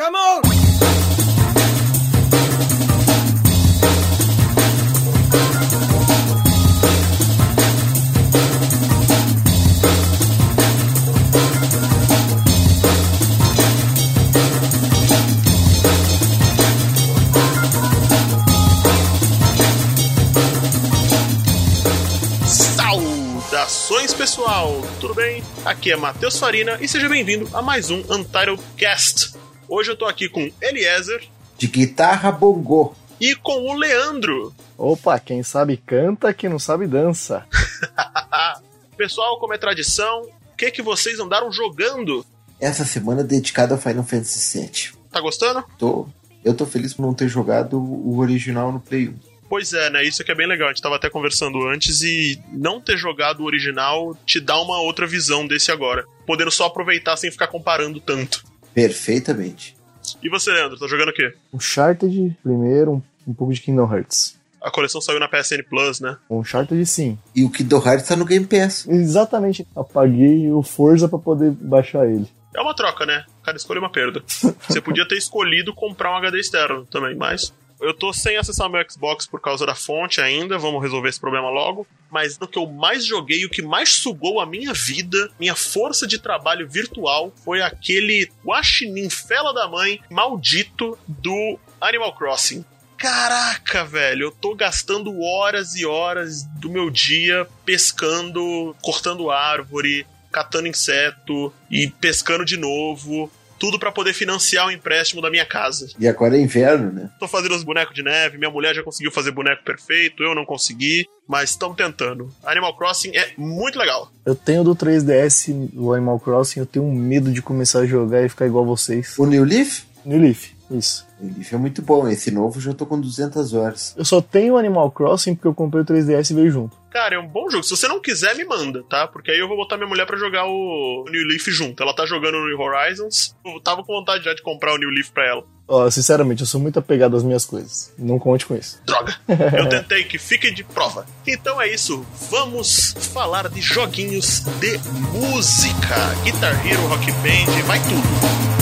Come on! Saudações pessoal, tudo bem? Aqui é Matheus Farina e seja bem-vindo a mais um Untitled Cast. Hoje eu tô aqui com Eliezer De guitarra bongô. e com o Leandro. Opa, quem sabe canta, quem não sabe dança. Pessoal, como é tradição, o que que vocês andaram jogando? Essa semana dedicada ao Final Fantasy VII. Tá gostando? Tô, eu tô feliz por não ter jogado o original no Play 1. Pois é, né? Isso que é bem legal. A gente tava até conversando antes e não ter jogado o original te dá uma outra visão desse agora. Podendo só aproveitar sem ficar comparando tanto. Perfeitamente. E você, Leandro, tá jogando o quê? Uncharted primeiro, um, um pouco de Kingdom Hearts. A coleção saiu na PSN Plus, né? Uncharted sim. E o Kingdom Hearts tá no Game Pass. Exatamente. Apaguei o Forza pra poder baixar ele. É uma troca, né? Cada escolha é uma perda. Você podia ter escolhido comprar um HD externo também, mas. Eu tô sem acessar meu Xbox por causa da fonte ainda, vamos resolver esse problema logo. Mas o que eu mais joguei, o que mais sugou a minha vida, minha força de trabalho virtual, foi aquele guaxinim fela da mãe maldito do Animal Crossing. Caraca, velho, eu tô gastando horas e horas do meu dia pescando, cortando árvore, catando inseto e pescando de novo. Tudo pra poder financiar o empréstimo da minha casa. E agora é inverno, né? Tô fazendo os bonecos de neve, minha mulher já conseguiu fazer boneco perfeito, eu não consegui, mas estamos tentando. Animal Crossing é muito legal. Eu tenho do 3DS o Animal Crossing, eu tenho um medo de começar a jogar e ficar igual vocês. O New Leaf? New Leaf, isso. O New Leaf é muito bom. Esse novo eu já tô com 200 horas. Eu só tenho o Animal Crossing porque eu comprei o 3DS e veio junto. Cara, é um bom jogo. Se você não quiser, me manda, tá? Porque aí eu vou botar minha mulher pra jogar o New Leaf junto. Ela tá jogando o New Horizons. Eu tava com vontade já de comprar o New Leaf pra ela. Ó, sinceramente, eu sou muito apegado às minhas coisas. Não conte com isso. Droga. Eu tentei que fique de prova. Então é isso. Vamos falar de joguinhos de música. Guitar Hero, Rock Band, vai tudo.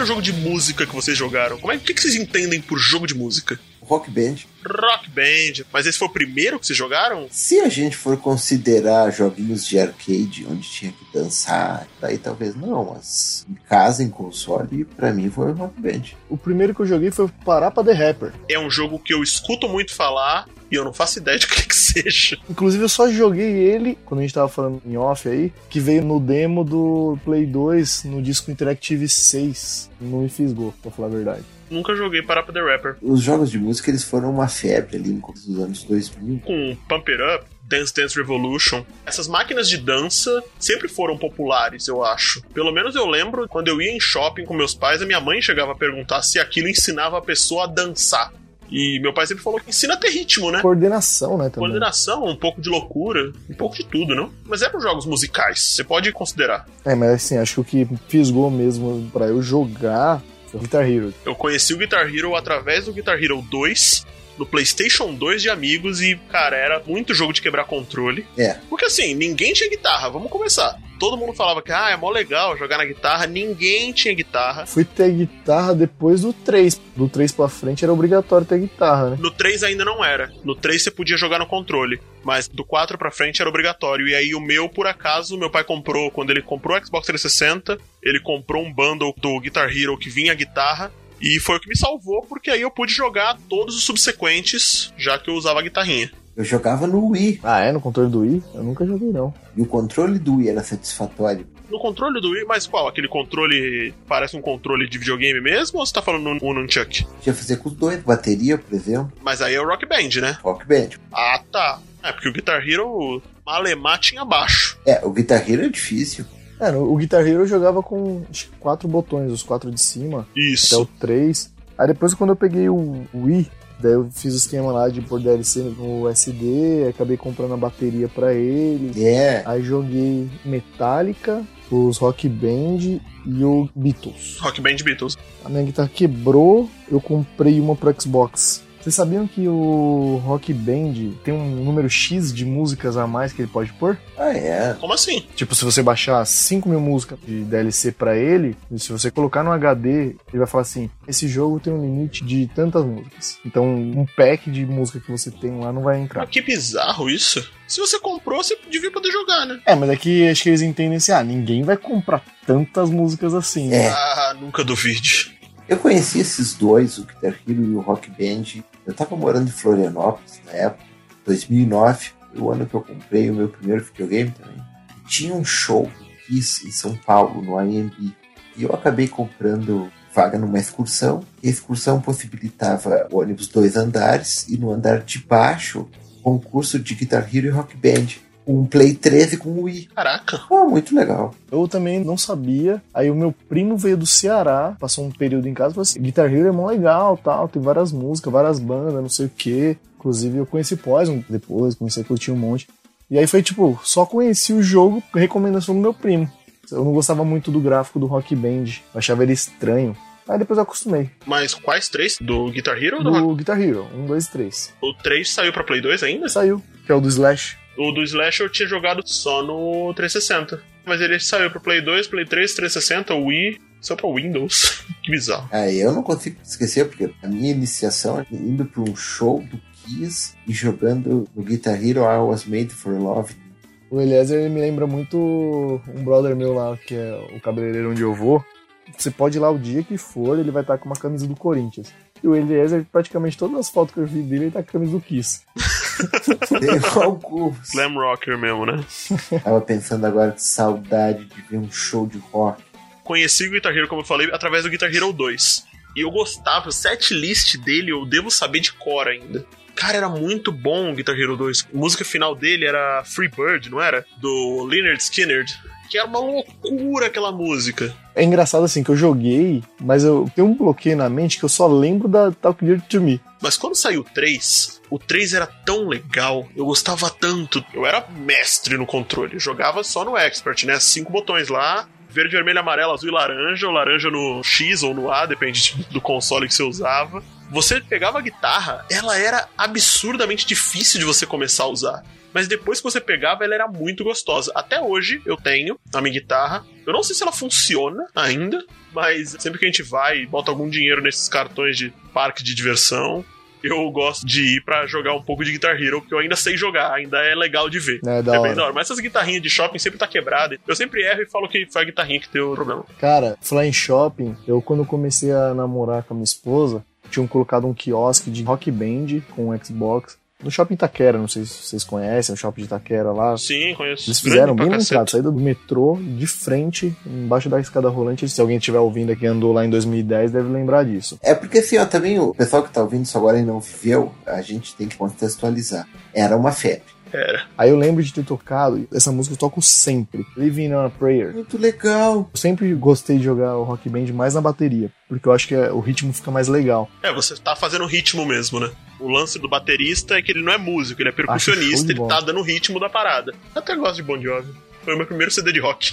Primeiro jogo de música que vocês jogaram? Como é, o que, que vocês entendem por jogo de música? Rock Band. Rock Band. Mas esse foi o primeiro que vocês jogaram? Se a gente for considerar joguinhos de arcade onde tinha que dançar, daí talvez não, mas em casa, em console, pra mim foi o Rock Band. O primeiro que eu joguei foi Parapa The Rapper. É um jogo que eu escuto muito falar e eu não faço ideia de o que, que seja. Inclusive, eu só joguei ele, quando a gente tava falando em off aí, que veio no demo do Play 2, no disco Interactive 6. Não me fisgou, pra falar a verdade. Nunca joguei Parapa The Rapper. Os jogos de música eles foram uma febre ali no começo dos anos 2000. Com Pump It Up, Dance Dance Revolution. Essas máquinas de dança sempre foram populares, eu acho. Pelo menos eu lembro quando eu ia em shopping com meus pais, a minha mãe chegava a perguntar se aquilo ensinava a pessoa a dançar. E meu pai sempre falou que ensina a ter ritmo, né? Coordenação, né, também. Coordenação, um pouco de loucura, um pouco de tudo, não? Mas eram jogos musicais, você pode considerar. É, mas assim, acho que o que fisgou mesmo pra eu jogar foi o Guitar Hero. Eu conheci o Guitar Hero através do Guitar Hero 2, no PlayStation 2 de amigos, e, cara, era muito jogo de quebrar controle. É, Porque assim, ninguém tinha guitarra, vamos começar. Todo mundo falava que, ah, é mó legal jogar na guitarra, ninguém tinha guitarra. Fui ter guitarra depois do 3. Do 3 pra frente era obrigatório ter guitarra, né? No 3 ainda não era. No 3 você podia jogar no controle. Mas do 4 pra frente era obrigatório. E aí o meu, por acaso, meu pai comprou, quando ele comprou o Xbox 360, ele comprou um bundle do Guitar Hero que vinha a guitarra. E foi o que me salvou, porque aí eu pude jogar todos os subsequentes, já que eu usava a guitarrinha. Eu jogava no Wii. Ah, é? No controle do Wii? Eu nunca joguei, não. E o controle do Wii era satisfatório. No controle do Wii, mas qual? Aquele controle parece um controle de videogame mesmo ou você tá falando no, no Nunchuck? Tinha que fazer com os dois, bateria, por exemplo, Mas aí é o Rock Band, né? Rock Band. Ah, tá. É, porque o Guitar Hero, Malemar tinha baixo. É, o Guitar Hero é difícil. É, o Guitar Hero eu jogava com quatro botões, os quatro de cima, até Isso. o 3. Aí depois quando eu peguei o Wii, Daí eu fiz o esquema lá de pôr DLC no SD, acabei comprando a bateria pra ele. É, Aí joguei Metallica, os Rock Band e o Beatles. Rock Band Beatles. A minha guitarra quebrou, eu comprei uma pro Xbox. Vocês sabiam que o Rock Band tem um número X de músicas a mais que ele pode pôr? ah, é. Como assim? Tipo, se você baixar 5 mil músicas de DLC pra ele, e se você colocar no HD, ele vai falar assim: esse jogo tem um limite de tantas músicas. Então, um pack de música que você tem lá não vai entrar. Mas que bizarro isso. Se você comprou, você devia poder jogar, né? É, mas é que acho que eles entendem assim: ah, ninguém vai comprar tantas músicas assim. né? É. Ah, nunca duvide. Eu conheci esses dois, o Guitar Hero e o Rock Band. Eu tava morando em Florianópolis na época, 2009, foi o ano que eu comprei o meu primeiro videogame também. Tinha um show Kiss em São Paulo, no IMB, e eu acabei comprando vaga numa excursão. E a excursão possibilitava ônibus dois andares e no andar de baixo, concurso de Guitar Hero e Rock Band. Um Play 13 com Wii. Caraca. Ah, muito legal. Eu também não sabia. Aí o meu primo veio do Ceará, passou um período em casa e falou assim: Guitar Hero é mó legal, tal, tem várias músicas, várias bandas, não sei o quê. Inclusive eu conheci Poison depois, comecei a curtir um monte. E aí foi tipo, só conheci o jogo por recomendação do meu primo. Eu não gostava muito do gráfico do Rock Band, eu achava ele estranho. Aí depois eu acostumei. Mas quais três? Do Guitar Hero ou do Rock? Do Guitar Hero, 1, 2 e 3. O 3 saiu pra Play 2 ainda? Saiu, que é o do Slash. O do Slash eu tinha jogado só no 360. Mas ele saiu pra Play 2, Play 3, 360, Wii, só pra Windows. que bizarro. Aí eu não consigo esquecer, porque a minha iniciação é indo para um show do Kiss e jogando no Guitar Hero I Was Made for Love. O Eliezer me lembra muito um brother meu lá, que é o cabeleireiro onde eu vou. Você pode ir lá o dia que for, ele vai estar com uma camisa do Corinthians. E o Eliezer, praticamente todas as fotos que eu vi dele, ele tá com a camisa do Kiss. Tem alguns. Glam Rocker mesmo, né? Tava pensando agora que saudade de ver um show de rock. Conheci o Guitar Hero, como eu falei, através do Guitar Hero 2. E eu gostava, o set list dele eu devo saber de cor ainda. Cara, era muito bom o Guitar Hero 2. A música final dele era Free Bird, não era? Do Leonard Skinner. Que era uma loucura aquela música. É engraçado assim que eu joguei, mas eu tenho um bloqueio na mente que eu só lembro da Talk Dirty to Me. Mas quando saiu o 3, o 3 era tão legal, eu gostava tanto. Eu era mestre no controle, eu jogava só no Expert, né? Cinco botões lá, verde, vermelho, amarelo, azul e laranja, ou laranja no X ou no A, depende do console que você usava. Você pegava a guitarra, ela era absurdamente difícil de você começar a usar. Mas depois que você pegava, ela era muito gostosa. Até hoje eu tenho a minha guitarra. Eu não sei se ela funciona ainda, mas sempre que a gente vai e bota algum dinheiro nesses cartões de parque de diversão, eu gosto de ir pra jogar um pouco de Guitar Hero, porque eu ainda sei jogar, ainda é legal de ver. É, da é bem da hora. Mas essas guitarrinhas de shopping sempre tá quebrada. Eu sempre erro e falo que foi a guitarrinha que deu o problema. Cara, falar em shopping, eu quando comecei a namorar com a minha esposa, tinham colocado um quiosque de rock band com Xbox. No shopping Itaquera, não sei se vocês conhecem, o shopping de Itaquera lá. Sim, conheço. Eles fizeram bem entrada, saída do metrô, de frente, embaixo da escada rolante. Se alguém estiver ouvindo aqui andou lá em 2010, deve lembrar disso. É porque assim, ó, também o pessoal que tá ouvindo isso agora e não viveu, a gente tem que contextualizar. Era uma febre. Era. Aí eu lembro de ter tocado, essa música eu toco sempre, Living on a Prayer. Muito legal. Eu sempre gostei de jogar o rock band mais na bateria, porque eu acho que é- o ritmo fica mais legal. É, você tá fazendo ritmo mesmo, né? O lance do baterista é que ele não é músico, ele é show percussionista, ele tá dando o ritmo da parada. Eu até gosto de Bon Jovi. Foi o meu primeiro CD de rock.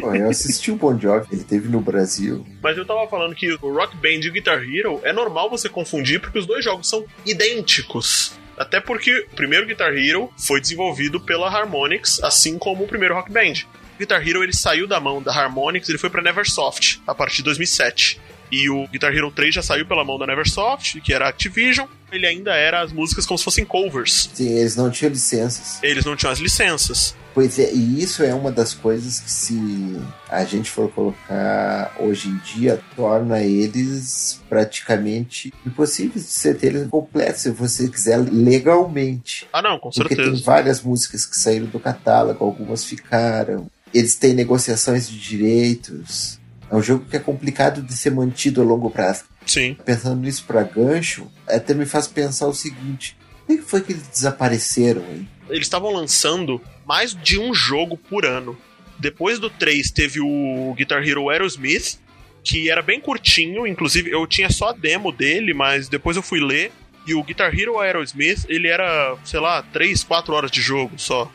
Pô, eu assisti o Bon Jovi, ele teve no Brasil. Mas eu tava falando que o Rock Band e o Guitar Hero é normal você confundir porque os dois jogos são idênticos. Até porque o primeiro Guitar Hero foi desenvolvido pela Harmonix, assim como o primeiro Rock Band. O Guitar Hero ele saiu da mão da Harmonix, ele foi pra Neversoft a partir de 2007. E o Guitar Hero 3 já saiu pela mão da Neversoft, que era Activision. Ele ainda era as músicas como se fossem covers. Sim, eles não tinham licenças. Eles não tinham as licenças. Pois é, e isso é uma das coisas que se a gente for colocar hoje em dia, torna eles praticamente impossíveis de ser eles completos, se você quiser legalmente. Ah, não, com Porque tem certeza. várias músicas que saíram do catálogo, algumas ficaram. Eles têm negociações de direitos. É um jogo que é complicado de ser mantido a longo prazo. Sim. Pensando nisso pra gancho, até me faz pensar o seguinte: por que foi que eles desapareceram, hein? eles estavam lançando mais de um jogo por ano. Depois do 3 teve o Guitar Hero Aerosmith, que era bem curtinho, inclusive eu tinha só a demo dele, mas depois eu fui ler E o Guitar Hero Aerosmith, ele era, sei lá, 3, 4 horas de jogo só.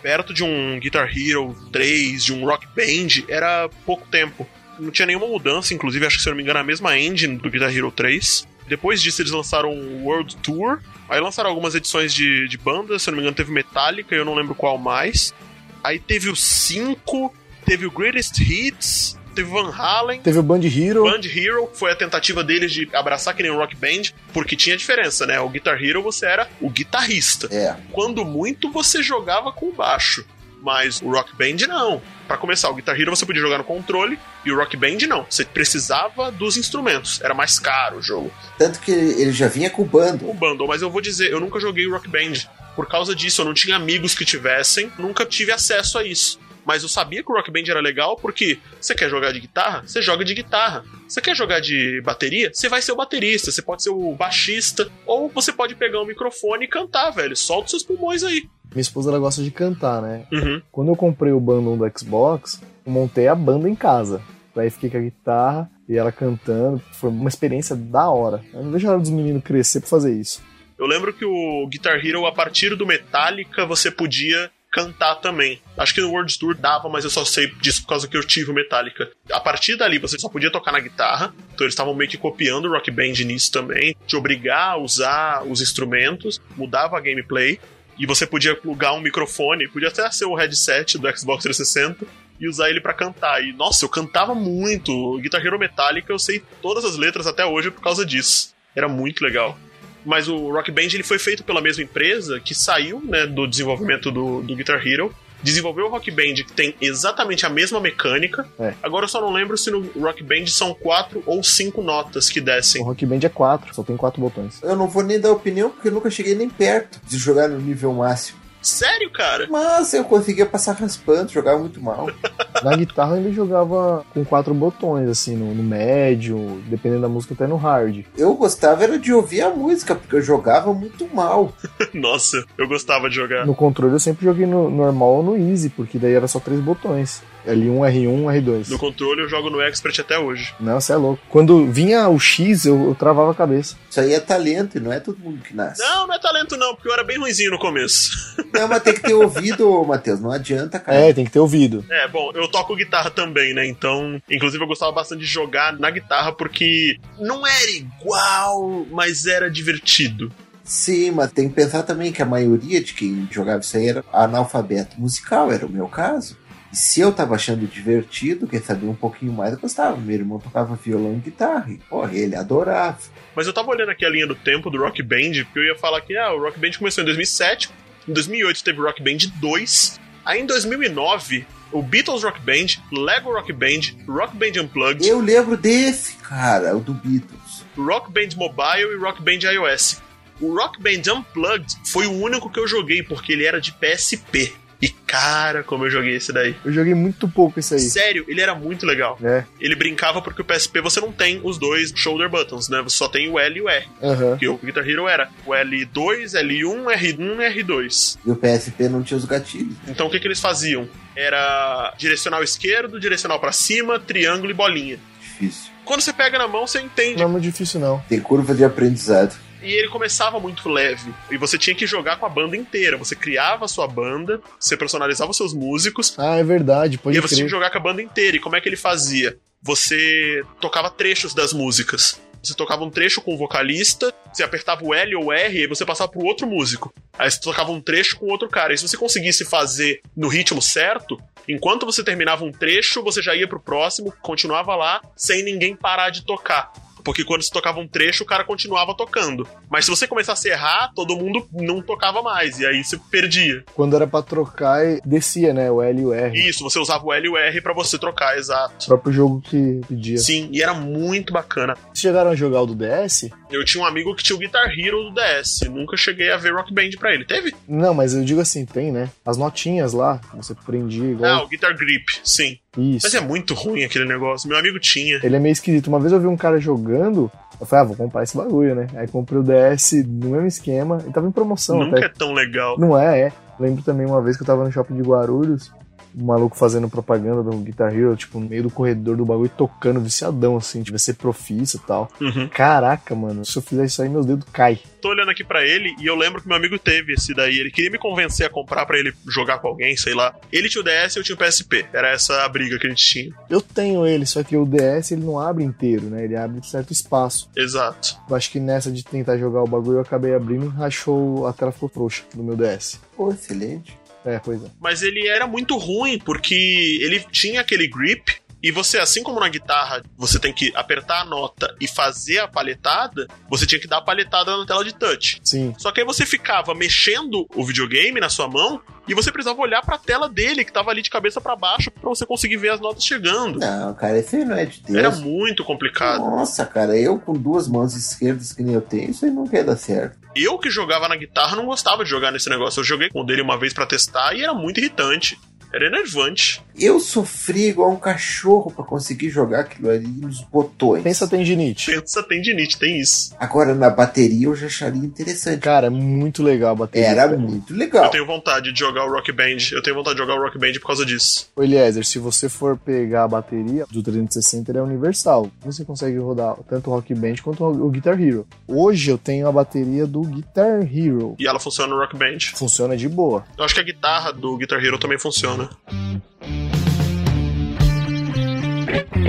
Perto de um Guitar Hero 3, de um Rock Band, era pouco tempo. Não tinha nenhuma mudança, inclusive, acho que se eu não me engano, a mesma engine do Guitar Hero 3. Depois disso, eles lançaram o World Tour. Aí lançaram algumas edições de, de banda, se eu não me engano, teve Metallica, eu não lembro qual mais. Aí teve o 5, teve o Greatest Hits, teve Van Halen. Teve o Band Hero. Band Hero foi a tentativa deles de abraçar que nem um rock band, porque tinha diferença, né? O Guitar Hero você era o guitarrista. É. Quando muito você jogava com o baixo. Mas o Rock Band não. Para começar, o Guitar Hero você podia jogar no controle e o Rock Band não. Você precisava dos instrumentos. Era mais caro o jogo. Tanto que ele já vinha com o bando. O bundle, mas eu vou dizer, eu nunca joguei Rock Band. Por causa disso, eu não tinha amigos que tivessem, nunca tive acesso a isso. Mas eu sabia que o Rock Band era legal porque você quer jogar de guitarra? Você joga de guitarra. Você quer jogar de bateria? Você vai ser o baterista, você pode ser o baixista, ou você pode pegar o microfone e cantar, velho. Solta os seus pulmões aí. Minha esposa ela gosta de cantar, né? Uhum. Quando eu comprei o bundle do Xbox, eu montei a banda em casa. Daí fiquei com a guitarra e ela cantando. Foi uma experiência da hora. Eu não vejo a hora dos meninos crescer pra fazer isso. Eu lembro que o Guitar Hero, a partir do Metallica, você podia cantar também. Acho que no World Tour dava, mas eu só sei disso por causa que eu tive o Metallica. A partir dali você só podia tocar na guitarra, então eles estavam meio que copiando o Rock Band nisso também, te obrigar a usar os instrumentos, mudava a gameplay, e você podia plugar um microfone, podia até ser o headset do Xbox 360 e usar ele pra cantar. E nossa, eu cantava muito. O Guitar Hero Metallica, eu sei todas as letras até hoje por causa disso. Era muito legal mas o Rock Band ele foi feito pela mesma empresa que saiu né, do desenvolvimento do, do Guitar Hero. Desenvolveu o Rock Band, que tem exatamente a mesma mecânica. É. Agora eu só não lembro se no Rock Band são quatro ou cinco notas que descem. O Rock Band é 4, só tem quatro botões. Eu não vou nem dar opinião porque eu nunca cheguei nem perto de jogar no nível máximo. Sério, cara? Mas eu conseguia passar raspando, jogava muito mal. Na guitarra ele jogava com quatro botões, assim, no, no médio, dependendo da música, até no hard. Eu gostava era de ouvir a música, porque eu jogava muito mal. Nossa, eu gostava de jogar. No controle eu sempre joguei no normal ou no easy, porque daí era só três botões. L1, R1, R2. No controle eu jogo no Expert até hoje. Não, você é louco. Quando vinha o X, eu, eu travava a cabeça. Isso aí é talento e não é todo mundo que nasce. Não, não é talento não, porque eu era bem ruimzinho no começo. Não, mas tem que ter ouvido, Matheus. Não adianta, cara. É, tem que ter ouvido. É, bom, eu toco guitarra também, né? Então, inclusive eu gostava bastante de jogar na guitarra porque não era igual, mas era divertido. Sim, mas tem que pensar também que a maioria de quem jogava isso aí era analfabeto musical, era o meu caso. E se eu tava achando divertido, quem sabia um pouquinho mais, eu gostava. Meu irmão tocava violão e guitarra. E, porra, ele adorava. Mas eu tava olhando aqui a linha do tempo do Rock Band, porque eu ia falar que ah, o Rock Band começou em 2007, em 2008 teve Rock Band 2, aí em 2009 o Beatles Rock Band, Lego Rock Band, Rock Band Unplugged, Eu lembro desse, cara, o do Beatles. Rock Band Mobile e Rock Band iOS. O Rock Band Unplugged foi o único que eu joguei, porque ele era de PSP. E cara, como eu joguei esse daí. Eu joguei muito pouco isso aí. Sério, ele era muito legal. É, Ele brincava porque o PSP você não tem os dois shoulder buttons, né? Você só tem o L e o R. aham. Porque o Guitar Hero era o L2, L1, R1 e R2. E o PSP não tinha os gatilhos. Então o que, que eles faziam? Era direcional esquerdo, direcional pra cima, triângulo e bolinha. Difícil. Quando você pega na mão, você entende. Não é muito difícil, não. Tem curva de aprendizado. E ele começava muito leve. E você tinha que jogar com a banda inteira. Você criava a sua banda, você personalizava os seus músicos, Ah, é verdade, e pode aí você tinha crer. que jogar com a banda inteira. E como é que ele fazia? Você tocava trechos das músicas. Você tocava um trecho com o vocalista, você apertava o L ou o R e você passava pro outro músico. Aí você tocava um trecho com outro cara. E se você conseguisse fazer no ritmo certo, enquanto você terminava um trecho, você já ia pro próximo, continuava lá, sem ninguém parar de tocar. Porque quando você tocava um trecho, o cara continuava tocando. Mas se você começasse a errar, todo mundo não tocava mais. E aí você perdia. Quando era pra trocar, descia, né? O L e o R. Isso, você usava o L e o R pra você trocar, exato. O próprio jogo que pedia. Sim, e era muito bacana. Vocês chegaram a jogar o do DS? Eu tinha um amigo que tinha o Guitar Hero do DS. Nunca cheguei a ver Rock Band pra ele. Teve? Não, mas eu digo assim, tem, né? As notinhas lá, você prendia Ah, igual. o Guitar Grip, sim. Isso. Mas é muito ruim aquele negócio. Meu amigo tinha. Ele é meio esquisito. Uma vez eu vi um cara jogando, eu falei, ah, vou comprar esse bagulho, né? Aí comprei o DS no mesmo esquema, e tava em promoção Nunca até. é tão legal. Não é, é. Lembro também uma vez que eu tava no shopping de Guarulhos, o maluco fazendo propaganda do Guitar Hero, tipo, no meio do corredor do bagulho, tocando viciadão, assim, tipo, ser profissa e tal. Uhum. Caraca, mano, se eu fizer isso aí, meus dedos caem. Tô olhando aqui pra ele e eu lembro que meu amigo teve esse daí. Ele queria me convencer a comprar pra ele jogar com alguém, sei lá. Ele tinha o DS e eu tinha o PSP. Era essa a briga que a gente tinha. Eu tenho ele, só que o DS ele não abre inteiro, né? Ele abre certo espaço. Exato. Eu acho que nessa de tentar jogar o bagulho eu acabei abrindo e rachou, a tela ficou frouxa do meu DS. Pô, excelente. É, pois é. Mas ele era muito ruim porque ele tinha aquele grip e você, assim como na guitarra, você tem que apertar a nota e fazer a palhetada, você tinha que dar a palhetada na tela de touch. Sim. Só que aí você ficava mexendo o videogame na sua mão e você precisava olhar pra tela dele, que tava ali de cabeça pra baixo, pra você conseguir ver as notas chegando. Não, cara, esse aí não é de Deus. Era muito complicado. Nossa, cara, eu com duas mãos esquerdas que nem eu tenho, isso aí não quer dar certo. Eu que jogava na guitarra não gostava de jogar nesse negócio. Eu joguei com o dele uma vez pra testar e era muito irritante. Era enervante. Eu sofri igual um cachorro pra conseguir jogar aquilo ali nos botões. Pensa tendinite. Pensa tendinite, tem isso. Agora, na bateria eu já acharia interessante. Cara, é muito legal a bateria. Era muito Eu legal. tenho vontade de jogar o Rock Band. Eu tenho vontade de jogar o Rock Band por causa disso. Ô, Eliezer, se você for pegar a bateria do 360, ele é universal. Você consegue rodar tanto o Rock Band quanto o Guitar Hero. Hoje eu tenho a bateria do Guitar Hero. E ela funciona no Rock Band. Funciona de boa. Eu acho que a guitarra do Guitar Hero também funciona.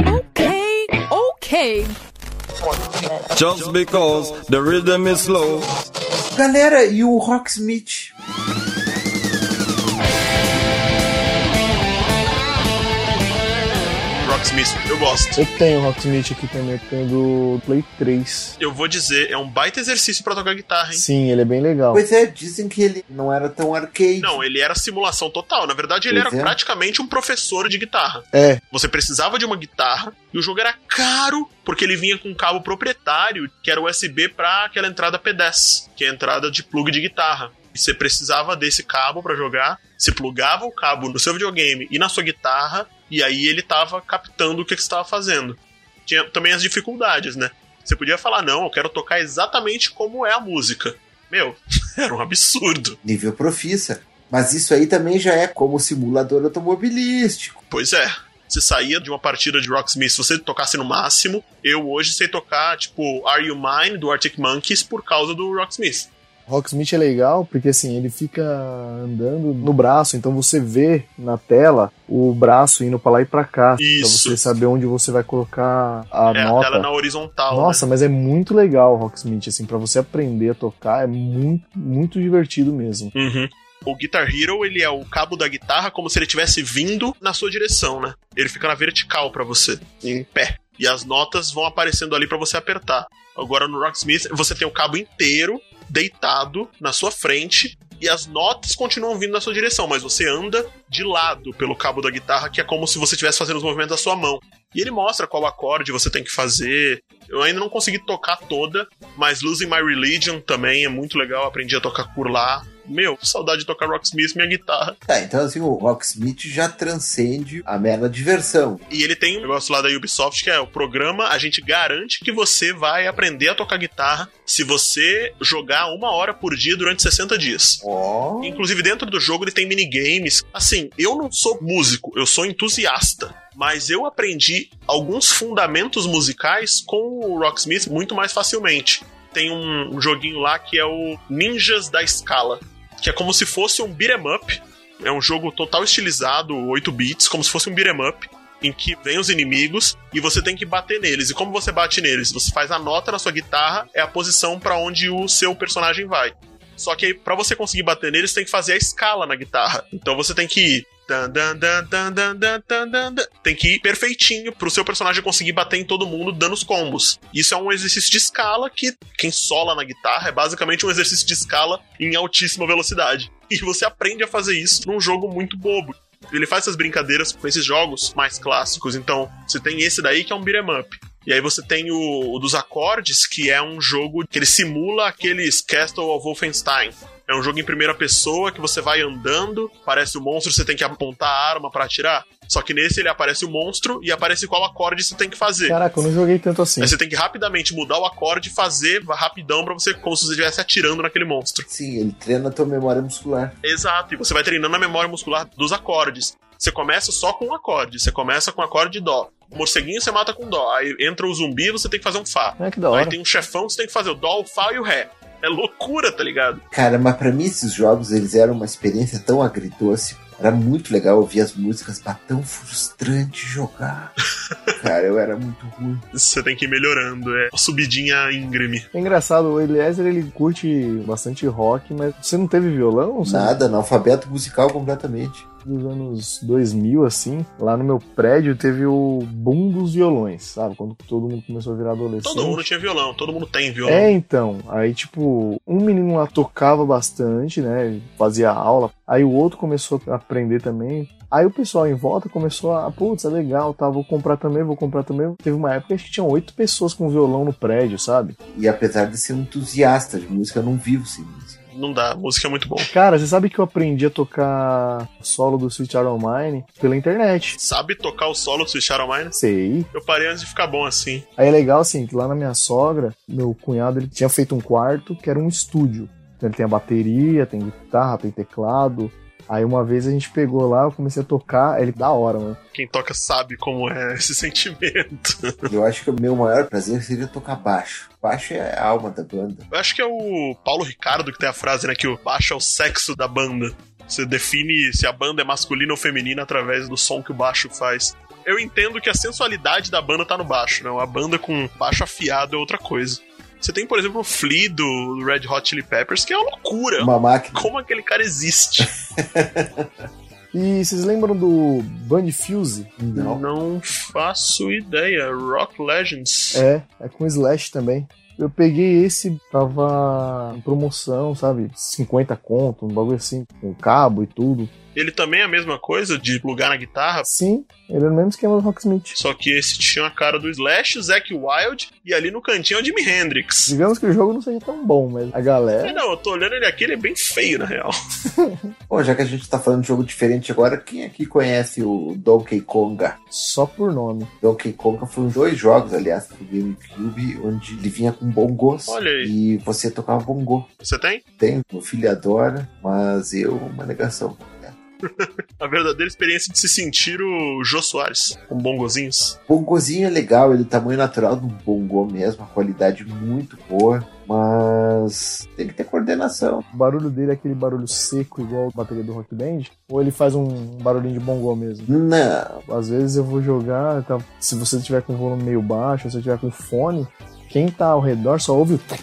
Okay, okay. Just because the rhythm is slow. Galera, e o Rocksmith? Rocksmith, eu gosto. Eu tenho o Rocksmith aqui também, eu tenho do Play 3. Eu vou dizer, é um baita exercício pra tocar guitarra, hein? Sim, ele é bem legal. Pois é, dizem que ele não era tão arcade. Não, ele era simulação total. Na verdade, ele Pois era é. praticamente um professor de guitarra. É, Você precisava de uma guitarra e o jogo era caro porque ele vinha com um cabo proprietário que era USB pra aquela entrada P10, que é a entrada de plug de guitarra. E você precisava desse cabo pra jogar. Você plugava o cabo no seu videogame e na sua guitarra e aí ele tava captando o que, que você estava fazendo. Tinha também as dificuldades, né? Você podia falar não, eu quero tocar exatamente como é a música. Meu, era um absurdo. Nível profissa. Mas isso aí também já é como simulador automobilístico. Pois é. Você saía de uma partida de Rocksmith, se você tocasse no máximo, eu hoje sei tocar, tipo, Are You Mine, do Arctic Monkeys, por causa do Rocksmith. Rocksmith é legal porque assim, ele fica andando no braço, então você vê na tela o braço indo pra lá e pra cá. Pra Isso. você saber onde você vai colocar a é a nota. tela na horizontal. Nossa, né? mas é muito legal o Rocksmith, assim, pra você aprender a tocar é muito, muito divertido mesmo. Uhum. O Guitar Hero, ele é o cabo da guitarra como se ele tivesse vindo na sua direção, né? Ele fica na vertical pra você, em pé. E as notas vão aparecendo ali pra você apertar. Agora no Rocksmith, você tem o cabo inteiro deitado na sua frente e as notas continuam vindo na sua direção, mas você anda de lado pelo cabo da guitarra, que é como se você estivesse fazendo os movimentos da sua mão. E ele mostra qual acorde você tem que fazer. Eu ainda não consegui tocar toda, mas Losing My Religion também é muito legal, aprendi a tocar por lá. Meu, saudade de tocar Rocksmith, minha guitarra. Tá, então assim, o Rocksmith já transcende a mera diversão. E ele tem um negócio lá da Ubisoft que é o programa, a gente garante que você vai aprender a tocar guitarra se você jogar uma hora por dia durante 60 dias. Ó. Inclusive, dentro do jogo ele tem minigames. Assim, eu não sou músico, eu sou entusiasta. Mas eu aprendi alguns fundamentos musicais com o Rocksmith muito mais facilmente. Tem um joguinho lá que é o Ninjas da Escala, que é como se fosse um beat'em up. É um jogo total estilizado, 8 bits, como se fosse um beat'em up, em que vem os inimigos e você tem que bater neles. E como você bate neles? Você faz a nota na sua guitarra, é a posição para onde o seu personagem vai. Só que pra você conseguir bater neles, tem que fazer a escala na guitarra. Então você tem que. Dan, dan, dan, dan, dan, dan, dan, dan, Tem que ir perfeitinho pro seu personagem conseguir bater em todo mundo dando os combos. Isso é um exercício de escala que quem sola na guitarra é basicamente um exercício de escala em altíssima velocidade. E você aprende a fazer isso num jogo muito bobo. Ele faz essas brincadeiras com esses jogos mais clássicos. Então, você tem esse daí que é um beat'em up. E aí você tem o, o, dos acordes, que é um jogo que ele simula aqueles Castle of Wolfenstein, é um jogo em primeira pessoa que você vai andando, aparece o monstro, você tem que apontar a arma pra atirar. Só que nesse ele aparece o monstro e aparece qual acorde você tem que fazer. Caraca, eu não joguei tanto assim. Aí você tem que rapidamente mudar o acorde e fazer rapidão pra você, como se você estivesse atirando naquele monstro. Sim, ele treina a tua memória muscular. Exato, e você vai treinando a memória muscular dos acordes. Você começa só com um acorde. Você começa com um acorde de dó. O morceguinho você mata com dó. Aí entra o zumbi você tem que fazer um fá. É que da hora. Aí tem um chefão você tem que fazer o dó, o fá e o ré. É loucura, tá ligado? Cara, mas pra mim esses jogos eles eram uma experiência tão agridoce. Era muito legal ouvir as músicas, mas tão frustrante jogar. Cara, eu era muito ruim. Você tem que ir melhorando. É uma subidinha íngreme. É engraçado, o Eliezer ele curte bastante rock, mas você não teve violão? Você Nada, analfabeto musical completamente. Dos anos 2000, assim, lá no meu prédio teve o boom dos violões, sabe? Quando todo mundo começou a virar adolescente. Todo mundo tinha violão, todo mundo tem violão. É, então. Aí, tipo, um menino lá tocava bastante, né? Fazia aula. Aí o outro começou a aprender também. Aí o pessoal em volta começou a, putz, é legal, tá? Vou comprar também, vou comprar também. Teve uma época que tinha oito pessoas com violão no prédio, sabe? E apesar de ser um entusiasta de música, eu não vivo sem música. Não dá, música é muito bom. Cara, você sabe que eu aprendi a tocar solo do Sweet Iron Mine pela internet. Sabe tocar o solo do Switch Shadow Mine? Sei. Eu parei antes de ficar bom assim. Aí é legal assim, que lá na minha sogra, meu cunhado ele tinha feito um quarto que era um estúdio. Então, ele tem a bateria, tem guitarra, tem teclado. Aí uma vez a gente pegou lá, eu comecei a tocar, ele da hora, mano. Quem toca sabe como é esse sentimento. Eu acho que o meu maior prazer seria tocar baixo. Baixo é a alma da banda. Eu acho que é o Paulo Ricardo que tem a frase, né? Que o baixo é o sexo da banda. Você define se a banda é masculina ou feminina através do som que o baixo faz. Eu entendo que a sensualidade da banda tá no baixo, né? A banda com baixo afiado é outra coisa. Você tem, por exemplo, o Flea do Red Hot Chili Peppers, que é uma loucura. Uma máquina. Como aquele cara existe? E vocês lembram do Band Fuse? Não. Não faço ideia. Rock Legends. É, é com Slash também. Eu peguei esse, tava em promoção, sabe? 50 conto, um bagulho assim, com cabo e tudo. Ele também é a mesma coisa de plugar na guitarra, Sim, ele é o mesmo esquema do Rocksmith. só que esse tinha a cara do Slash, Zack Wild e ali no cantinho é o Jimi Hendrix. Digamos que o jogo não seja tão bom, mas a É, galera. não, eu tô olhando ele aqui, ele é bem feio, na real. Bom, já que a gente tá falando de jogo diferente agora, quem aqui conhece o Donkey Konga? Só por nome. Donkey Konga foram dois jogos, aliás, do GameCube, onde ele vinha com bongos. Olha aí. E você tocava bongo. Você tem? Tem, meu filho adora, mas eu, uma negação. A verdadeira experiência de se sentir o Jô Soares, com bongozinhos. Bongozinho é legal, ele é tamanho natural do bongo mesmo, a qualidade muito boa, mas tem que ter coordenação. O barulho dele é aquele barulho seco, igual a bateria do Rock Band? Ou ele faz um barulhinho de bongô mesmo? Não, Às vezes eu vou jogar, tá, se você tiver com o volume meio baixo, se você tiver com fone, quem tá ao redor só ouve o tac,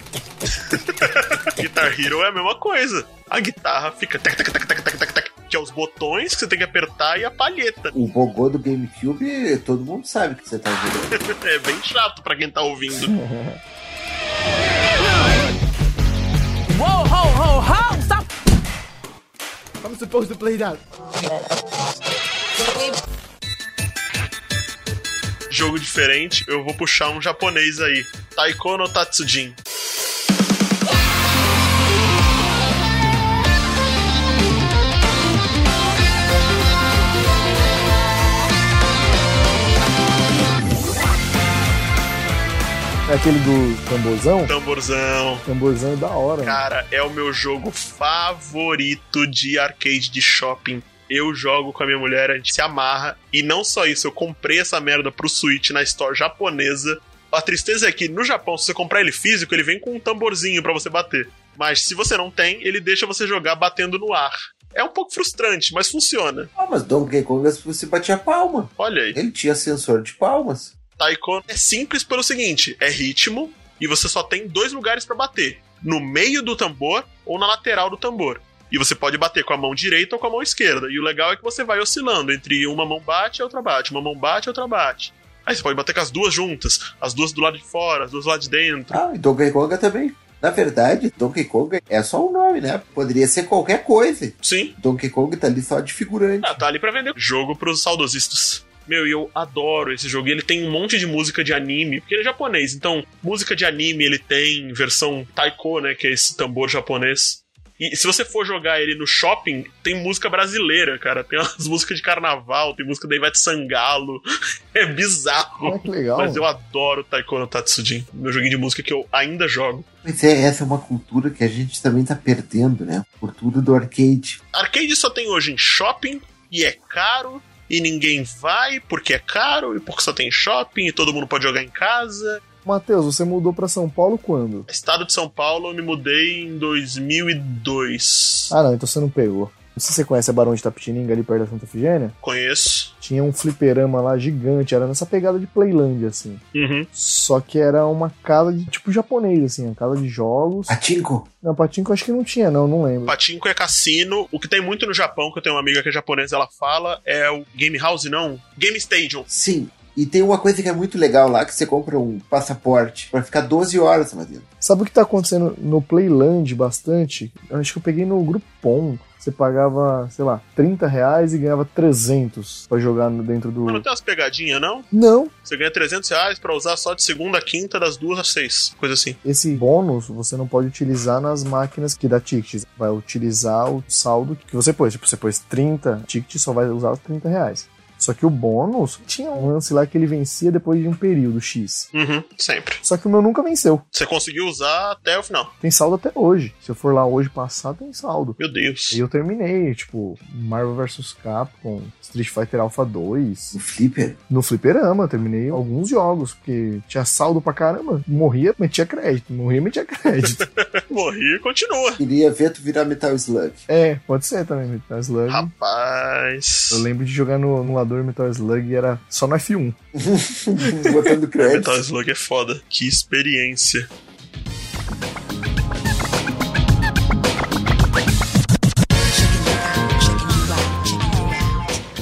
Guitar Hero é a mesma coisa. A guitarra fica tac, tac, tac, tac, tac, tac, que é os botões que você tem que apertar e a palheta. o bongo do GameCube, todo mundo sabe que você tá jogando. É bem chato pra quem tá ouvindo. Whoa, ho, ho, ho! Stop! I'm supposed to play that. Jogo diferente, eu vou puxar um japonês aí. Taiko no Tatsujin. Aquele do tamborzão? Tamborzão. Tamborzão é da hora. mano. Cara, é o meu jogo favorito de arcade de shopping. Eu jogo com a minha mulher, a gente se amarra. E não só isso, eu comprei essa merda pro Switch na store japonesa. A tristeza é que no Japão, se você comprar ele físico, ele vem com um tamborzinho pra você bater. Mas se você não tem, ele deixa você jogar batendo no ar. É um pouco frustrante, mas funciona. Ah, mas Donkey Konga você batia palma. Olha aí. Ele tinha sensor de palmas. Taiko é simples pelo seguinte: é ritmo e você só tem dois lugares pra bater: no meio do tambor ou na lateral do tambor. E você pode bater com a mão direita ou com a mão esquerda. E o legal é que você vai oscilando entre uma mão bate e outra bate, uma mão bate e outra bate. Aí você pode bater com as duas juntas, as duas do lado de fora, as duas do lado de dentro. Ah, e Donkey Konga também. Na verdade, Donkey Konga é só um nome, né? Poderia ser qualquer coisa. Sim, Donkey Kong tá ali só de figurante. ah, tá ali pra vender jogo pros saudosistas. Meu, e eu adoro esse jogo. E Ele tem um monte de música de anime, porque ele é japonês. Então, música de anime ele tem versão taiko, né? Que é esse tambor japonês. E se você for jogar ele no shopping, tem música brasileira, cara. Tem umas músicas de carnaval, tem música da Ivete Sangalo. É bizarro. Que legal. Mas eu adoro Taiko no Tatsujin. Meu joguinho de música que eu ainda jogo. Pois é, essa é uma cultura que a gente também tá perdendo, né? Cultura do arcade. Arcade só tem hoje em shopping e é caro e ninguém vai porque é caro e porque só tem shopping e todo mundo pode jogar em casa. Matheus, você mudou pra São Paulo quando? Estado de São Paulo, eu me mudei em 2002. Ah, não, então você não pegou. Não sei se você conhece a Barão de Tapetininga ali perto da Santa Efigênia. Conheço. Tinha um fliperama lá gigante, era nessa pegada de Playland, assim. Uhum. Só que era uma casa de tipo japonês, assim, uma casa de jogos. Patinco? Não, Patinco acho que não tinha, não, não lembro. Patinco é cassino. O que tem muito no Japão, que eu tenho uma amiga que é japonesa, ela fala, é o Game House, não? Game Stadium. Sim. E tem uma coisa que é muito legal lá, que você compra um passaporte pra ficar 12 horas lá dentro. Sabe o que tá acontecendo no Playland bastante? Eu acho que eu peguei no Groupon. Você pagava, sei lá, 30 reais e ganhava 300 pra jogar dentro do. Mas não tem umas pegadinhas, não? Não, Você ganha 300 reais pra usar só de segunda a quinta, das duas às seis. Coisa assim. esse bônus você não pode utilizar nas máquinas que dá tickets. Vai utilizar o saldo que você pôs. Tipo, você pôs 30 tickets, só vai usar os 30 reais. Só que o bônus tinha um lance lá que ele vencia depois de um período X. Uhum, sempre. Só que o meu nunca venceu. Você conseguiu usar até o final. Tem saldo até hoje. Se eu for lá hoje passar, tem saldo. Meu Deus. E eu terminei, tipo, Marvel vs Capcom, Street Fighter Alpha 2. No Flipper. No fliperama, eu terminei alguns jogos, porque tinha saldo pra caramba. Morria, metia crédito. Morria, metia crédito. Morri e continua. Queria ver tu virar Metal Slug. é, pode ser também, Metal Slug. Rapaz. Eu lembro de jogar no emulador Metal Slug era só no F1. Botando crédito. Metal Slug é foda. Que experiência.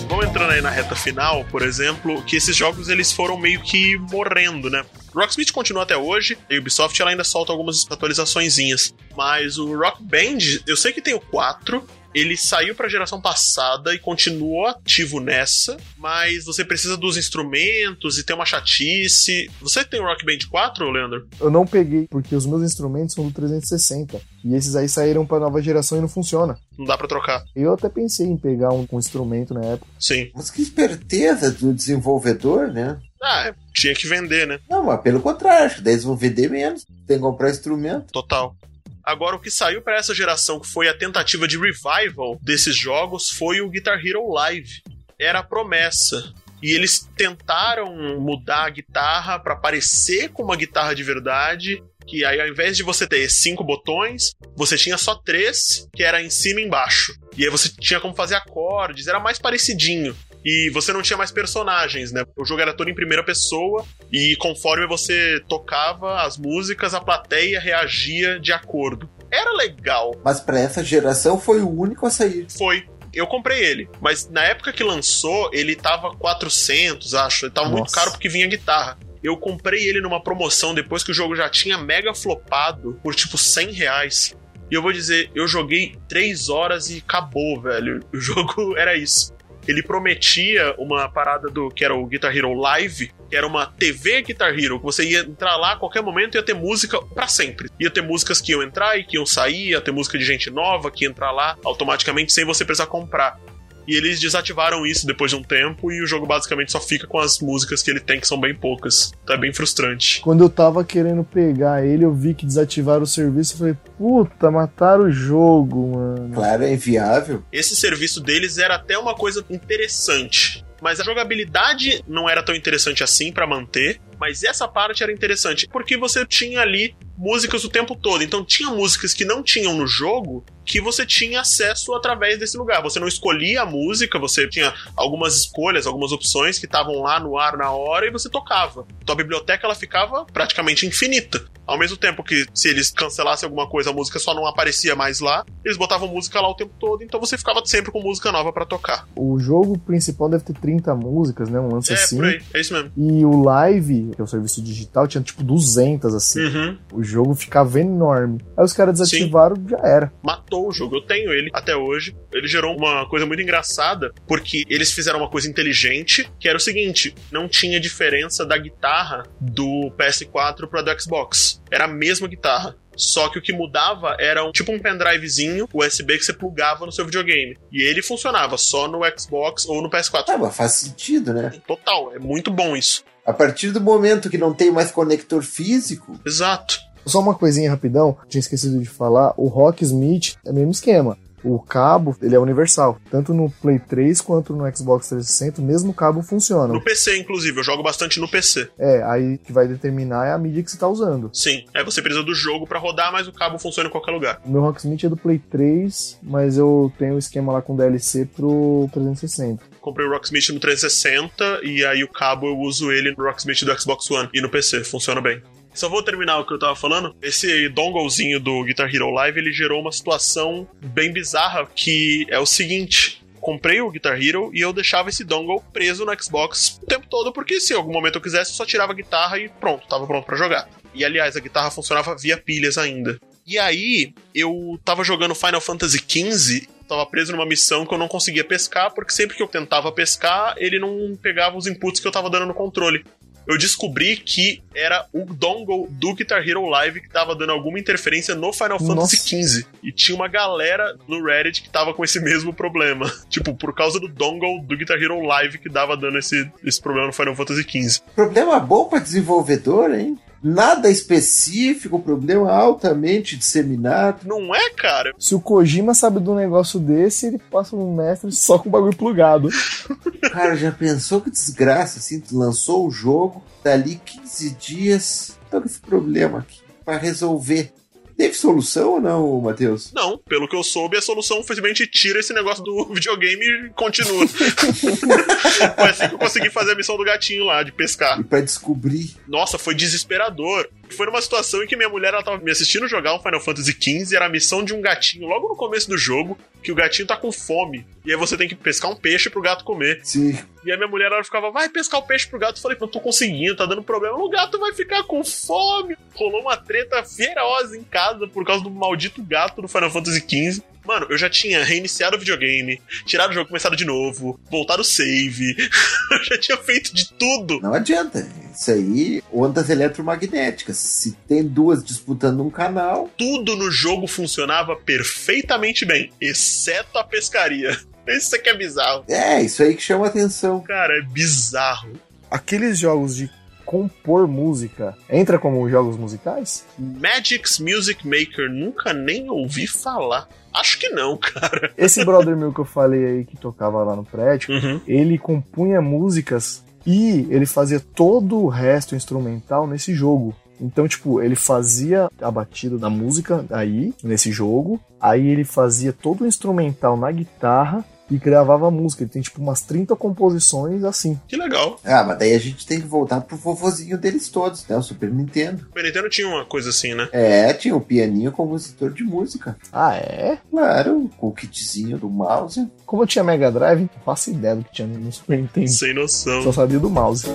Vamos entrando aí na reta final, por exemplo, que esses jogos eles foram meio que morrendo, né? Rocksmith continua até hoje, e a Ubisoft ela ainda solta algumas atualizaçõezinhas. Mas o Rock Band, eu sei que tem o 4, ele saiu pra geração passada e continuou ativo nessa, mas você precisa dos instrumentos e tem uma chatice. Você tem o Rock Band 4, Leandro? Eu não peguei, porque os meus instrumentos são do 360. E esses aí saíram pra nova geração e não funciona. Não dá pra trocar. Eu até pensei em pegar um, um instrumento na época. Sim. Mas que esperteza do desenvolvedor, né? Ah, é, tinha que vender, né? Não, mas pelo contrário, acho que daí eles vão vender menos. Tem que comprar instrumento. Total. Agora, o que saiu pra essa geração, que foi a tentativa de revival desses jogos, foi o Guitar Hero Live. Era a promessa. E eles tentaram mudar a guitarra pra parecer com uma guitarra de verdade. Que aí, ao invés de você ter cinco botões, você tinha só três, que era em cima e embaixo. E aí você tinha como fazer acordes, era mais parecidinho. E você não tinha mais personagens, né? O jogo era todo em primeira pessoa, e conforme você tocava as músicas, a plateia reagia de acordo. Era legal, Mas pra essa geração foi o único a sair. foi. Eu comprei ele, mas na época que lançou, ele tava 400, acho. Ele tava muito Nossa. caro porque vinha guitarra. Eu comprei ele numa promoção depois que o jogo já tinha mega flopado por tipo 100 reais. E eu vou dizer, eu joguei 3 horas e acabou, velho. O jogo era isso. Ele prometia uma parada do que era o Guitar Hero Live, que era uma TV Guitar Hero, que você ia entrar lá a qualquer momento e ia ter música pra sempre. Ia ter músicas que iam entrar e que iam sair, ia ter música de gente nova que ia entrar lá automaticamente sem você precisar comprar. E eles desativaram isso depois de um tempo e o jogo basicamente só fica com as músicas que ele tem, que são bem poucas. Então é bem frustrante. Quando eu tava querendo pegar ele, eu vi que desativaram o serviço e falei, puta, mataram o jogo, mano. Claro, é inviável. Esse serviço deles era até uma coisa interessante. Mas a jogabilidade não era tão interessante assim pra manter. Mas essa parte era interessante, porque você tinha ali músicas o tempo todo. Então tinha músicas que não tinham no jogo que você tinha acesso através desse lugar. Você não escolhia a música, você tinha algumas escolhas, algumas opções que estavam lá no ar na hora e você tocava. Então a biblioteca ela ficava praticamente infinita. Ao mesmo tempo que se eles cancelassem alguma coisa, a música só não aparecia mais lá, eles botavam música lá o tempo todo, então você ficava sempre com música nova pra tocar. O jogo principal deve ter 30 músicas, né? Um lance É, assim. aí, é isso mesmo. E o live, que é o serviço digital, tinha tipo 200 assim. Uhum. O jogo ficava enorme. Aí os caras desativaram, já era. matou o jogo. Eu tenho ele até hoje. Ele gerou uma coisa muito engraçada, porque eles fizeram uma coisa inteligente, que era o seguinte: não tinha diferença da guitarra do PS4 para do Xbox. Era a mesma guitarra. Só que o que mudava era um, tipo um pendrivezinho USB que você plugava no seu videogame. E ele funcionava só no Xbox ou no PS4. Ah, mas faz sentido, né? Total, é muito bom isso. A partir do momento que não tem mais conector físico, Exato. Só uma coisinha rapidão, tinha esquecido de falar, o Rocksmith é o mesmo esquema. O cabo, ele é universal. Tanto no Play 3 quanto no Xbox 360, o mesmo cabo funciona. No PC, inclusive, eu jogo bastante no PC. É, aí que vai determinar é a mídia que você tá usando. Sim, é você precisa do jogo pra rodar, mas o cabo funciona em qualquer lugar. O meu Rocksmith é do Play 3, mas eu tenho o esquema lá com DLC pro 360. Comprei o Rocksmith no 360 e aí o cabo eu uso ele no Rocksmith do Xbox One e no PC, funciona bem. Só vou terminar o que eu tava falando. Esse donglezinho do Guitar Hero Live, ele gerou uma situação bem bizarra que é o seguinte. Comprei o Guitar Hero e eu deixava esse dongle preso no Xbox o tempo todo, porque se em algum momento eu quisesse, eu só tirava a guitarra e pronto, tava pronto pra jogar. E aliás, a guitarra funcionava via pilhas ainda. E aí, eu tava jogando Final Fantasy XV, tava preso numa missão que eu não conseguia pescar, porque sempre que eu tentava pescar, ele não pegava os inputs que eu tava dando no controle. Eu descobri que era o dongle do Guitar Hero Live que tava dando alguma interferência no Final Fantasy XV. E tinha uma galera no Reddit que tava com esse mesmo problema. Tipo, por causa do dongle do Guitar Hero Live que dava dando esse, esse problema no Final Fantasy XV. Problema bom pra desenvolvedor, hein? Nada específico, problema altamente disseminado. Não é, cara? Se o Kojima sabe de um negócio desse, ele passa um mestre só com o bagulho plugado. Cara, já pensou que desgraça, assim? Tu lançou o jogo, dali 15 dias, tá com esse problema aqui pra resolver. Teve solução ou não, Matheus? Não, pelo que eu soube, a solução simplesmente tira esse negócio do videogame e continua. foi assim que eu consegui fazer a missão do gatinho lá, de pescar. E pra descobrir. Nossa, foi desesperador. Foi numa situação em que minha mulher ela tava me assistindo jogar um Final Fantasy XV, era a missão de um gatinho logo no começo do jogo, que o gatinho tá com fome. E aí você tem que pescar um peixe pro gato comer. Sim. E a minha mulher ela ficava, vai pescar o peixe pro gato. Eu falei, não tô conseguindo, tá dando problema. O gato vai ficar com fome. Rolou uma treta feroz em casa por causa do maldito gato do Final Fantasy XV. Mano, eu já tinha reiniciado o videogame, tirado o jogo, começado de novo, voltado o save. eu já tinha feito de tudo. Não adianta. Isso aí, ondas eletromagnéticas. Se tem duas disputando um canal. Tudo no jogo funcionava perfeitamente bem, exceto a pescaria. Isso aqui é bizarro. É, isso aí que chama atenção. Cara, é bizarro. Aqueles jogos de compor música entra como jogos musicais? Magic's Music Maker nunca nem ouvi falar. Acho que não, cara. Esse brother meu que eu falei aí que tocava lá no prédio, Uhum. ele compunha músicas e ele fazia todo o resto instrumental nesse jogo. Então, tipo, ele fazia a batida da música aí, nesse jogo, aí ele fazia todo o instrumental na guitarra e gravava música. Ele tem, tipo, umas 30 composições assim. Que legal. Ah, mas daí a gente tem que voltar pro vovozinho deles todos, né? O Super Nintendo. O Super Nintendo tinha uma coisa assim, né? É, tinha o pianinho compositor de música. Ah, é? Claro, com o kitzinho do mouse. Como eu tinha Mega Drive, não faço ideia do que tinha no Super Nintendo. Sem noção. Só sabia do mouse.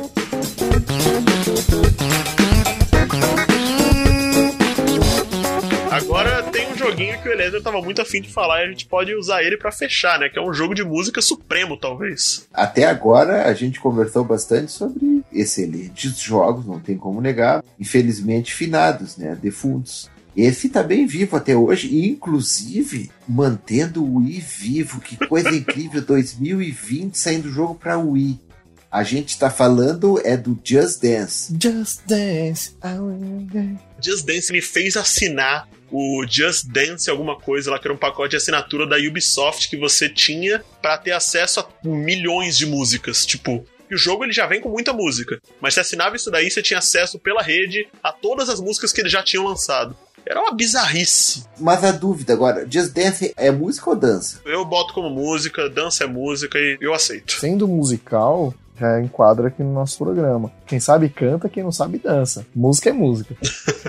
Que o Eliezer tava muito afim de falar e a gente pode usar ele pra fechar, né? Que é um jogo de música supremo, talvez. Até agora a gente conversou bastante sobre excelentes jogos, não tem como negar. Infelizmente finados, né? Defuntos. Esse tá bem vivo até hoje, e inclusive mantendo o Wii vivo. Que coisa incrível! 2020 saindo o jogo pra Wii. A gente tá falando é do Just Dance. Just Dance. I will dance. Just Dance me fez assinar o Just Dance alguma coisa lá, que era um pacote de assinatura da Ubisoft que você tinha pra ter acesso a milhões de músicas. Tipo, que o jogo ele já vem com muita música, mas você assinava isso daí, você tinha acesso pela rede a todas as músicas que eles já tinham lançado. Era uma bizarrice. Mas a dúvida agora, Just Dance é música ou dança? Eu boto como música, dança é música e eu aceito. Sendo musical, já enquadra aqui no nosso programa. Quem sabe canta, quem não sabe dança. Música é música.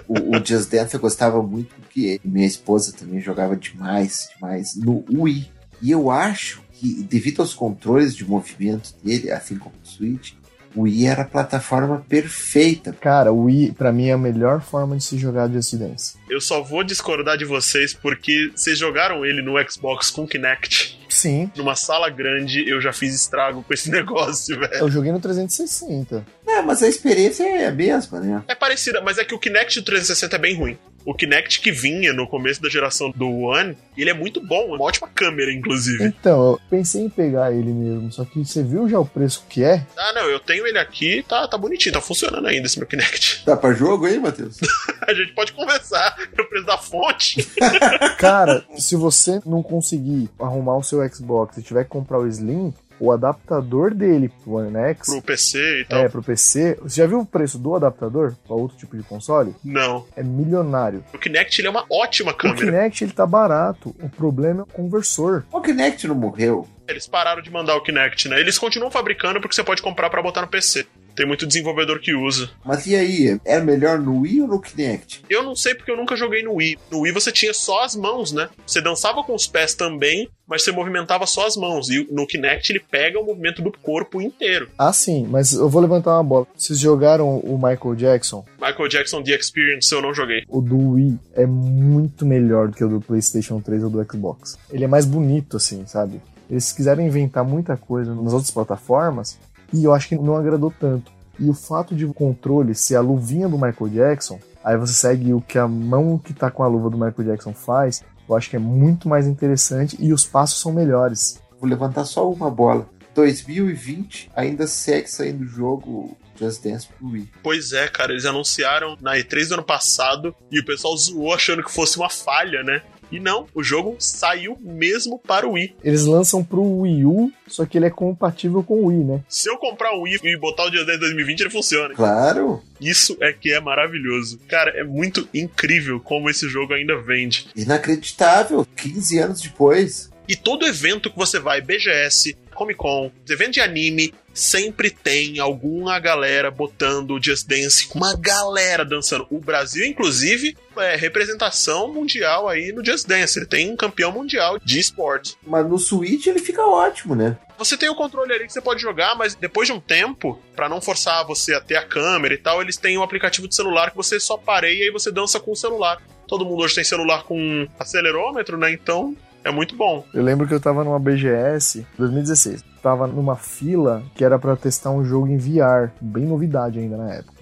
O, o Just Dance eu gostava muito porque minha esposa também jogava demais, demais no Wii. E eu acho que, devido aos controles de movimento dele, assim como o Switch, o Wii era a plataforma perfeita. Cara, o Wii, pra mim, é a melhor forma de se jogar Just Dance. Eu só vou discordar de vocês porque vocês jogaram ele no Xbox com Kinect. Sim. Numa sala grande, eu já fiz estrago com esse negócio, velho. Eu joguei no 360. É, mas a experiência é a mesma, né? É parecida, mas é que o Kinect do 360 é bem ruim. O Kinect que vinha no começo da geração do One, ele é muito bom, uma ótima câmera, inclusive. Então, eu pensei em pegar ele mesmo, só que você viu já o preço que é? Ah, não, eu tenho ele aqui, tá, tá bonitinho, tá funcionando ainda esse meu Kinect. Tá pra jogo aí, Matheus? A gente pode conversar no preço da fonte. Cara, se você não conseguir arrumar o seu Xbox e tiver que comprar o Slim, o adaptador dele pro One X, Pro PC e tal. é, pro PC, você já viu o preço do adaptador para outro tipo de console? Não. É milionário. O Kinect ele é uma ótima O câmera. Kinect ele tá barato, o problema é o conversor. O Kinect não morreu. Eles pararam de mandar o Kinect, né? Eles continuam fabricando porque você pode comprar pra botar no PC. Tem muito desenvolvedor que usa. Mas e aí? Era melhor no Wii ou no Kinect? Eu não sei porque eu nunca joguei no Wii. No Wii você tinha só as mãos, né? Você dançava com os pés também, mas você movimentava só as mãos. E no Kinect ele pega o movimento do corpo inteiro. Ah, sim, mas eu vou levantar uma bola. Vocês jogaram o Michael Jackson? Michael Jackson The Experience eu não joguei. O do Wii é muito melhor do que o do PlayStation 3 ou do Xbox. Ele é mais bonito, assim, sabe? Eles quiseram inventar muita coisa nas outras plataformas e eu acho que não agradou tanto. E o fato de o controle ser a luvinha do Michael Jackson, aí você segue o que a mão que tá com a luva do Michael Jackson faz, eu acho que é muito mais interessante e os passos são melhores. Vou levantar só uma bola. 2020 ainda segue saindo o jogo Just Dance pro Wii. Pois é, cara, eles anunciaram na E3 do ano passado e o pessoal zoou achando que fosse uma falha, né? E não, o jogo saiu mesmo para o Wii. Eles lançam pro Wii U, só que ele é compatível com o Wii, né? Se eu comprar um Wii e botar o Just Dance 2020, ele funciona. Claro! Isso é que é maravilhoso. Cara, é muito incrível como esse jogo ainda vende. Inacreditável! 15 anos depois. E todo evento que você vai, BGS, Comic Con, evento de anime, sempre tem alguma galera botando o Just Dance, uma galera dançando. O Brasil, inclusive, é representação mundial aí no Just Dance. Ele tem um campeão mundial de esporte. Mas no Switch ele fica ótimo, né? Você tem o controle ali que você pode jogar, mas depois de um tempo, pra não forçar você a ter a câmera e tal, eles têm um aplicativo de celular que você só pareia e você dança com o celular. Todo mundo hoje tem celular com acelerômetro, né? Então é muito bom. Eu lembro que eu tava numa BGS 2016. Tava numa fila que era pra testar um jogo em VR, bem novidade ainda na época.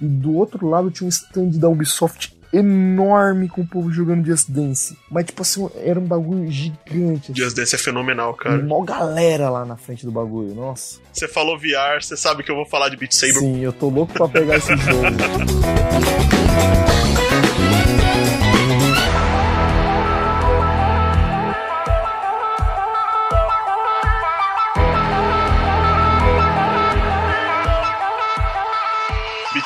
E do outro lado tinha um stand da Ubisoft enorme com o povo jogando Just Dance. Mas, tipo assim, era um bagulho gigante. Assim. Just Dance é fenomenal, E cara. mó galera lá na frente do bagulho, nossa. Você falou VR, você sabe que eu vou falar de Beat Saber. Sim, eu tô louco pra pegar esse jogo.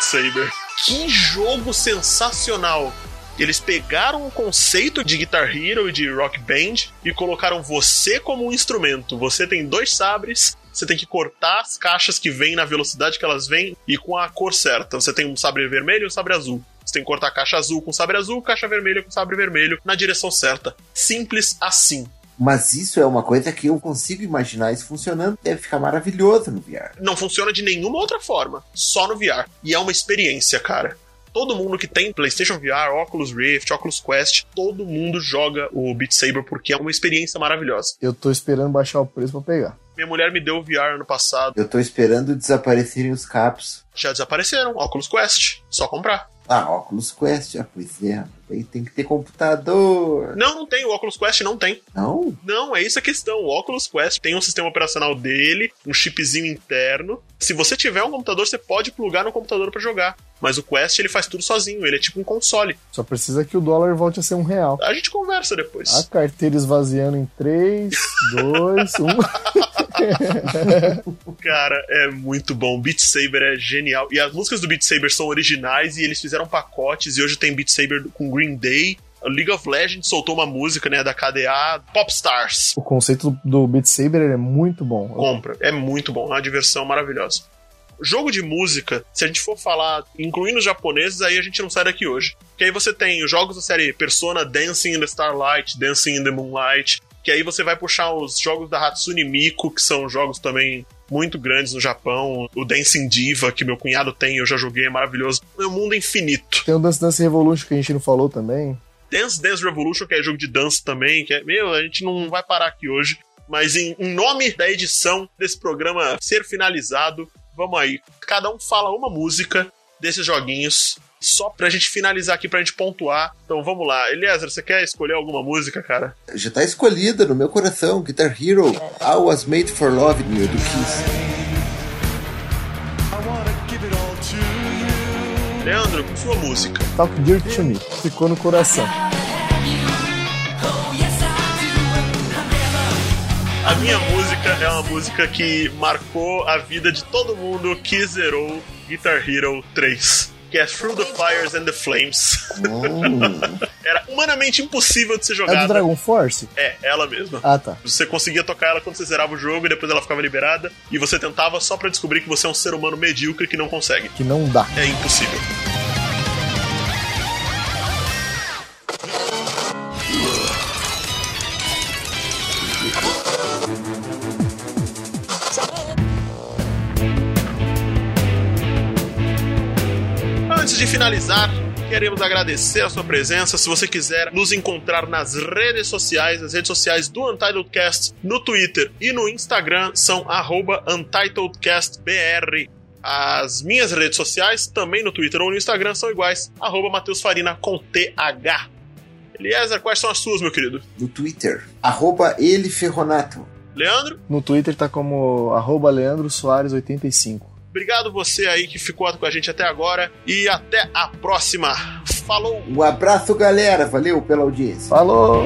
Saber. Que jogo sensacional! Eles pegaram o conceito de Guitar Hero e de Rock Band e colocaram você como um instrumento. Você tem dois sabres, você tem que cortar as caixas que vêm na velocidade que elas vêm e com a cor certa. Você tem um sabre vermelho e um sabre azul. Você tem que cortar a caixa azul com sabre azul, caixa vermelha com sabre vermelho na direção certa. Simples assim. Mas isso é uma coisa que eu consigo imaginar isso funcionando. Deve ficar maravilhoso no VR. Não funciona de nenhuma outra forma, só no VR. E é uma experiência, cara. Todo mundo que tem PlayStation VR, Oculus Rift, Oculus Quest, todo mundo joga o Beat Saber porque é uma experiência maravilhosa. Eu tô esperando baixar o preço pra pegar. Minha mulher me deu o VR ano passado. Eu tô esperando desaparecerem os capos. Já desapareceram, Oculus Quest. Só comprar. Ah, óculos Quest, ah, pois é. Aí tem que ter computador. Não, não tem. O Oculus Quest não tem. Não? Não, é isso a questão. O Oculus Quest tem um sistema operacional dele, um chipzinho interno. Se você tiver um computador, você pode plugar no computador pra jogar. Mas o Quest ele faz tudo sozinho, ele é tipo um console. Só precisa que o dólar volte a ser um real. A gente conversa depois. A carteira esvaziando em 3, 2, 1. Cara, é muito bom. Beat Saber é genial. E as músicas do Beat Saber são originais e eles fizeram pacotes. E hoje tem Beat Saber com Green Day. A League of Legends soltou uma música, né, da KDA, Popstars. O conceito do Beat Saber é muito bom. Compra. É muito bom. É uma diversão maravilhosa. Jogo de música, se a gente for falar, incluindo os japoneses, aí a gente não sai daqui hoje. Que aí você tem os jogos da série Persona Dancing in the Starlight, Dancing in the Moonlight, que aí você vai puxar os jogos da Hatsune Miku, que são jogos também muito grandes no Japão. O Dancing Diva, que meu cunhado tem, eu já joguei, é maravilhoso. É um mundo infinito. Tem o Dance Dance Revolution que a gente não falou também. Dance Dance Revolution, que é jogo de dança também, que é, meu, a gente não vai parar aqui hoje. Mas em, em nome da edição desse programa ser finalizado, vamos aí. Cada um fala uma música desses joguinhos. Só pra gente finalizar aqui, pra gente pontuar. Então vamos lá. Eliezer, você quer escolher alguma música, cara? Já tá escolhida no meu coração, Guitar Hero, I Was Made for Love, meu, do Kiss. Leandro, sua música. Talk Dirt to Me. Ficou no coração. A minha música é uma música que marcou a vida de todo mundo que zerou Guitar Hero 3. Que é Through the Fires and the Flames. Hum, Era humanamente impossível de ser É do jogada. Dragon Force? É, ela mesma. Ah, tá. Você conseguia tocar ela quando você zerava o jogo e depois ela ficava liberada. E você tentava só pra descobrir que você é um ser humano medíocre que não consegue. Que não dá. É impossível. Antes de finalizar, queremos agradecer a sua presença. Se você quiser nos encontrar nas redes sociais, as redes sociais do Untitled Cast, no Twitter e no Instagram são arroba UntitledCastBR. As minhas redes sociais, também no Twitter ou no Instagram, são iguais, arroba Matheus Farina com TH. Eliezer, quais são as suas, meu querido? no Twitter, arroba ele Ferronato. Leandro, No Twitter tá como arroba Leandro Soares 85. Obrigado você aí que ficou com a gente até agora e até a próxima. Falou! Um abraço, galera. Valeu pela audiência. Falou!